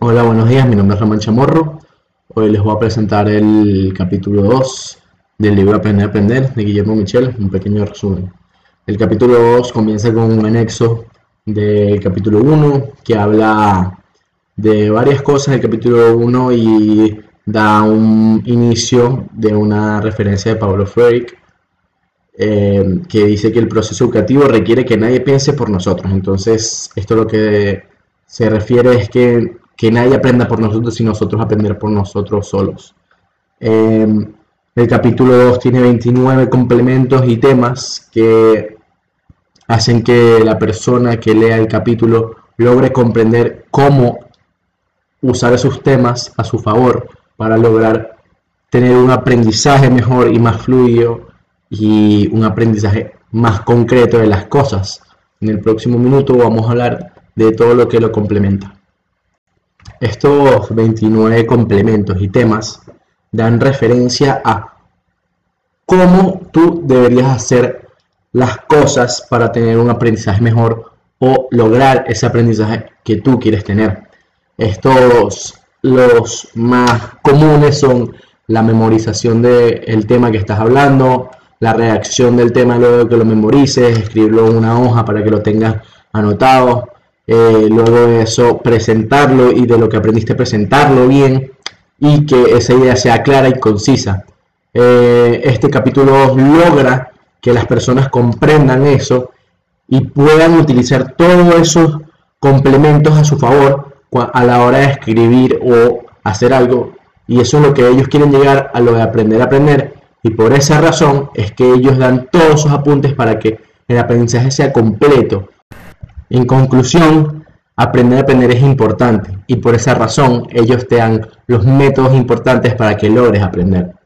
Hola, buenos días, mi nombre es Ramón Chamorro. Hoy les voy a presentar el capítulo 2 del libro Aprender a Aprender de Guillermo Michel, un pequeño resumen. El capítulo 2 comienza con un anexo del capítulo 1 que habla de varias cosas del capítulo 1 y da un inicio de una referencia de Pablo Freire eh, que dice que el proceso educativo requiere que nadie piense por nosotros. Entonces, esto lo que se refiere es que, que nadie aprenda por nosotros, sino nosotros aprender por nosotros solos. Eh, el capítulo 2 tiene 29 complementos y temas que hacen que la persona que lea el capítulo logre comprender cómo usar esos temas a su favor para lograr tener un aprendizaje mejor y más fluido y un aprendizaje más concreto de las cosas. En el próximo minuto vamos a hablar de todo lo que lo complementa. Estos 29 complementos y temas dan referencia a cómo tú deberías hacer las cosas para tener un aprendizaje mejor o lograr ese aprendizaje que tú quieres tener. Estos los más comunes son la memorización del tema que estás hablando, la reacción del tema luego que lo memorices, escribirlo en una hoja para que lo tengas anotado, eh, luego de eso presentarlo y de lo que aprendiste presentarlo bien y que esa idea sea clara y concisa. Eh, este capítulo logra que las personas comprendan eso y puedan utilizar todos esos complementos a su favor a la hora de escribir o hacer algo. Y eso es lo que ellos quieren llegar a lo de aprender a aprender. Y por esa razón es que ellos dan todos sus apuntes para que el aprendizaje sea completo. En conclusión, aprender a aprender es importante y por esa razón ellos te dan los métodos importantes para que logres aprender.